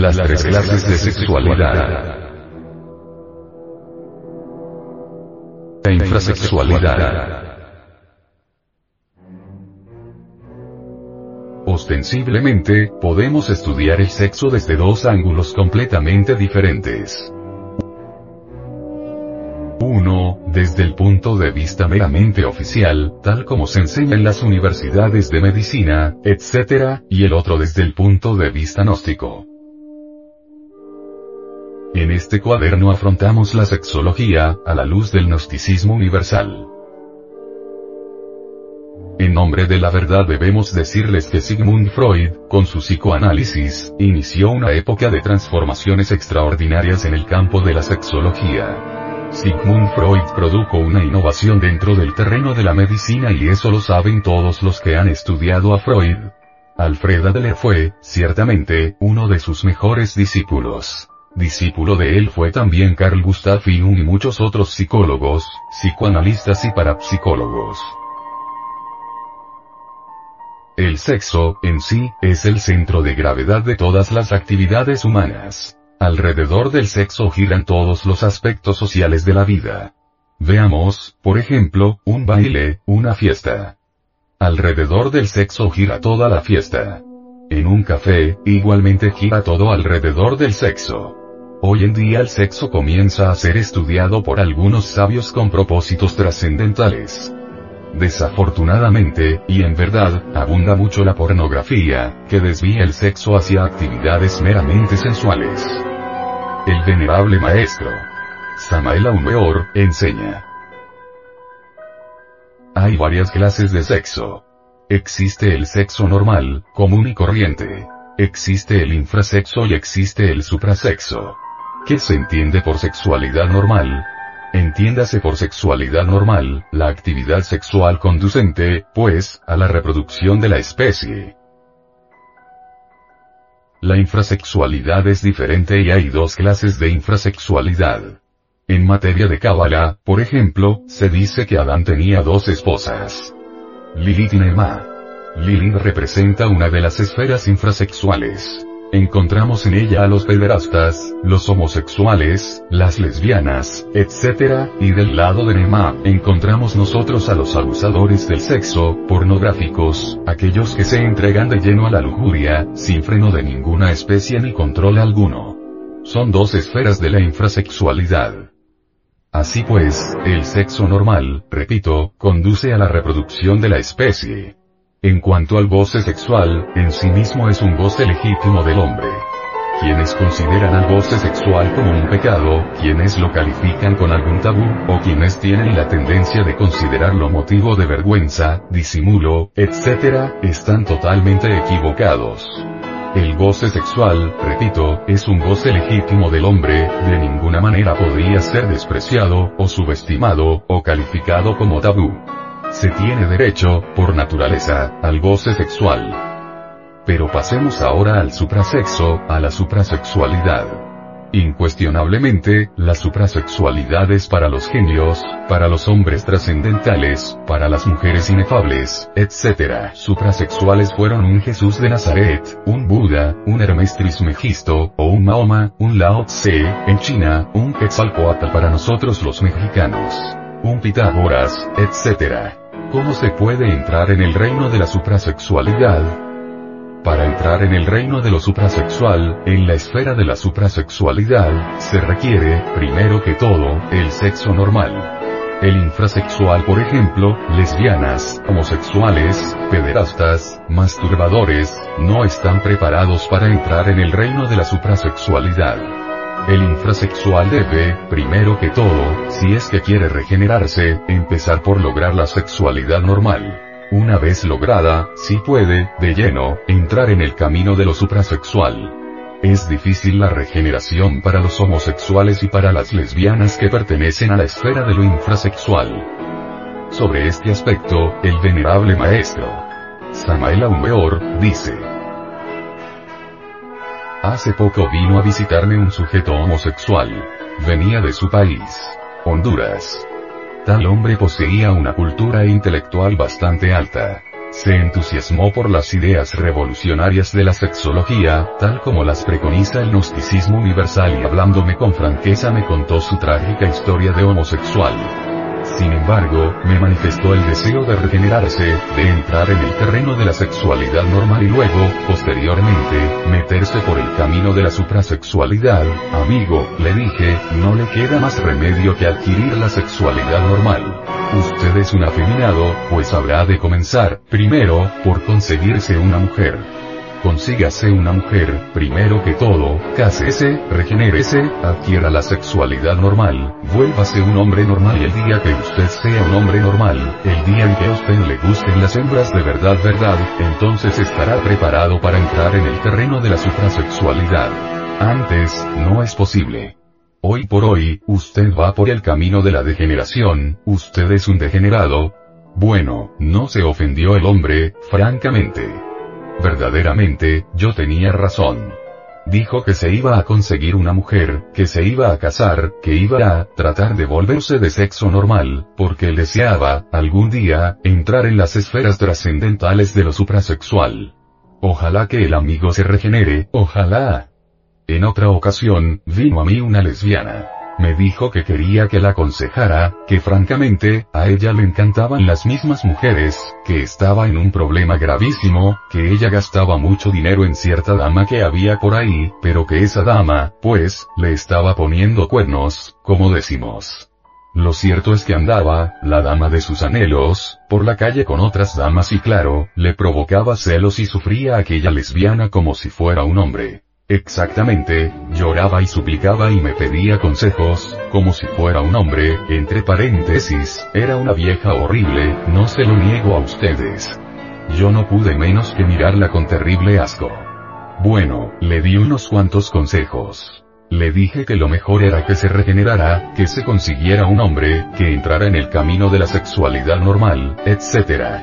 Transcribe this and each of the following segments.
Las tres clases de sexualidad. La infrasexualidad. Ostensiblemente, podemos estudiar el sexo desde dos ángulos completamente diferentes. 1. Desde el punto de vista meramente oficial, tal como se enseña en las universidades de medicina, etc., y el otro desde el punto de vista gnóstico. En este cuaderno afrontamos la sexología, a la luz del gnosticismo universal. En nombre de la verdad debemos decirles que Sigmund Freud, con su psicoanálisis, inició una época de transformaciones extraordinarias en el campo de la sexología. Sigmund Freud produjo una innovación dentro del terreno de la medicina y eso lo saben todos los que han estudiado a Freud. Alfred Adler fue, ciertamente, uno de sus mejores discípulos. Discípulo de él fue también Carl Gustav Jung y muchos otros psicólogos, psicoanalistas y parapsicólogos. El sexo, en sí, es el centro de gravedad de todas las actividades humanas. Alrededor del sexo giran todos los aspectos sociales de la vida. Veamos, por ejemplo, un baile, una fiesta. Alrededor del sexo gira toda la fiesta. En un café, igualmente gira todo alrededor del sexo. Hoy en día el sexo comienza a ser estudiado por algunos sabios con propósitos trascendentales. Desafortunadamente, y en verdad, abunda mucho la pornografía, que desvía el sexo hacia actividades meramente sensuales. El venerable maestro Samael Aumeor enseña. Hay varias clases de sexo. Existe el sexo normal, común y corriente. Existe el infrasexo y existe el suprasexo. ¿Qué se entiende por sexualidad normal? Entiéndase por sexualidad normal, la actividad sexual conducente, pues, a la reproducción de la especie. La infrasexualidad es diferente y hay dos clases de infrasexualidad. En materia de Cábala, por ejemplo, se dice que Adán tenía dos esposas. Lilith y Nema. Lilith representa una de las esferas infrasexuales. Encontramos en ella a los pederastas, los homosexuales, las lesbianas, etc., y del lado de Nema, encontramos nosotros a los abusadores del sexo, pornográficos, aquellos que se entregan de lleno a la lujuria, sin freno de ninguna especie ni control alguno. Son dos esferas de la infrasexualidad. Así pues, el sexo normal, repito, conduce a la reproducción de la especie. En cuanto al goce sexual, en sí mismo es un goce legítimo del hombre. Quienes consideran al goce sexual como un pecado, quienes lo califican con algún tabú, o quienes tienen la tendencia de considerarlo motivo de vergüenza, disimulo, etc., están totalmente equivocados. El goce sexual, repito, es un goce legítimo del hombre, de ninguna manera podría ser despreciado, o subestimado, o calificado como tabú. Se tiene derecho, por naturaleza, al goce sexual. Pero pasemos ahora al suprasexo, a la suprasexualidad. Incuestionablemente, la suprasexualidad es para los genios, para los hombres trascendentales, para las mujeres inefables, etc. Suprasexuales fueron un Jesús de Nazaret, un Buda, un Hermes Trismegisto, o un Mahoma, un Lao Tse, en China, un Quetzalcoatl para nosotros los mexicanos. Un Pitágoras, etc. ¿Cómo se puede entrar en el reino de la suprasexualidad? Para entrar en el reino de lo suprasexual, en la esfera de la suprasexualidad, se requiere, primero que todo, el sexo normal. El infrasexual por ejemplo, lesbianas, homosexuales, pederastas, masturbadores, no están preparados para entrar en el reino de la suprasexualidad. El infrasexual debe, primero que todo, si es que quiere regenerarse, empezar por lograr la sexualidad normal. Una vez lograda, si puede, de lleno, entrar en el camino de lo suprasexual. Es difícil la regeneración para los homosexuales y para las lesbianas que pertenecen a la esfera de lo infrasexual. Sobre este aspecto, el venerable maestro Samael Aumeor, dice, Hace poco vino a visitarme un sujeto homosexual. Venía de su país. Honduras. Tal hombre poseía una cultura intelectual bastante alta. Se entusiasmó por las ideas revolucionarias de la sexología, tal como las preconiza el gnosticismo universal y hablándome con franqueza me contó su trágica historia de homosexual. Sin embargo, me manifestó el deseo de regenerarse, de entrar en el terreno de la sexualidad normal y luego, posteriormente, meterse por el camino de la suprasexualidad. Amigo, le dije, no le queda más remedio que adquirir la sexualidad normal. Usted es un afeminado, pues habrá de comenzar, primero, por conseguirse una mujer. Consígase una mujer, primero que todo, cásese, regenérese, adquiera la sexualidad normal, vuélvase un hombre normal el día que usted sea un hombre normal, el día en que a usted le gusten las hembras de verdad verdad, entonces estará preparado para entrar en el terreno de la suprasexualidad. Antes, no es posible. Hoy por hoy, usted va por el camino de la degeneración, usted es un degenerado. Bueno, no se ofendió el hombre, francamente. Verdaderamente, yo tenía razón. Dijo que se iba a conseguir una mujer, que se iba a casar, que iba a tratar de volverse de sexo normal, porque deseaba, algún día, entrar en las esferas trascendentales de lo suprasexual. Ojalá que el amigo se regenere, ojalá. En otra ocasión, vino a mí una lesbiana. Me dijo que quería que la aconsejara, que francamente, a ella le encantaban las mismas mujeres, que estaba en un problema gravísimo, que ella gastaba mucho dinero en cierta dama que había por ahí, pero que esa dama, pues, le estaba poniendo cuernos, como decimos. Lo cierto es que andaba, la dama de sus anhelos, por la calle con otras damas y claro, le provocaba celos y sufría aquella lesbiana como si fuera un hombre. Exactamente, lloraba y suplicaba y me pedía consejos, como si fuera un hombre, entre paréntesis, era una vieja horrible, no se lo niego a ustedes. Yo no pude menos que mirarla con terrible asco. Bueno, le di unos cuantos consejos. Le dije que lo mejor era que se regenerara, que se consiguiera un hombre, que entrara en el camino de la sexualidad normal, etc.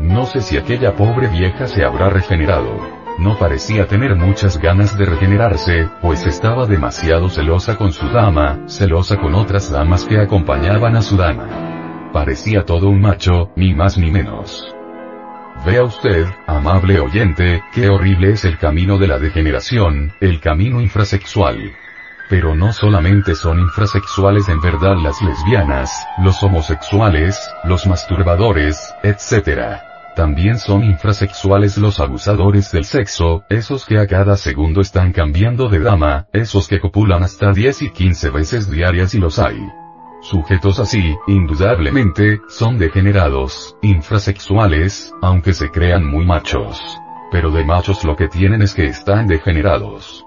No sé si aquella pobre vieja se habrá regenerado. No parecía tener muchas ganas de regenerarse, pues estaba demasiado celosa con su dama, celosa con otras damas que acompañaban a su dama. Parecía todo un macho, ni más ni menos. Vea usted, amable oyente, qué horrible es el camino de la degeneración, el camino infrasexual. Pero no solamente son infrasexuales en verdad las lesbianas, los homosexuales, los masturbadores, etc. También son infrasexuales los abusadores del sexo, esos que a cada segundo están cambiando de dama, esos que copulan hasta 10 y 15 veces diarias y los hay. Sujetos así, indudablemente, son degenerados, infrasexuales, aunque se crean muy machos. Pero de machos lo que tienen es que están degenerados.